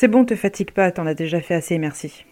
C'est bon, te fatigue pas, t'en as déjà fait assez, merci.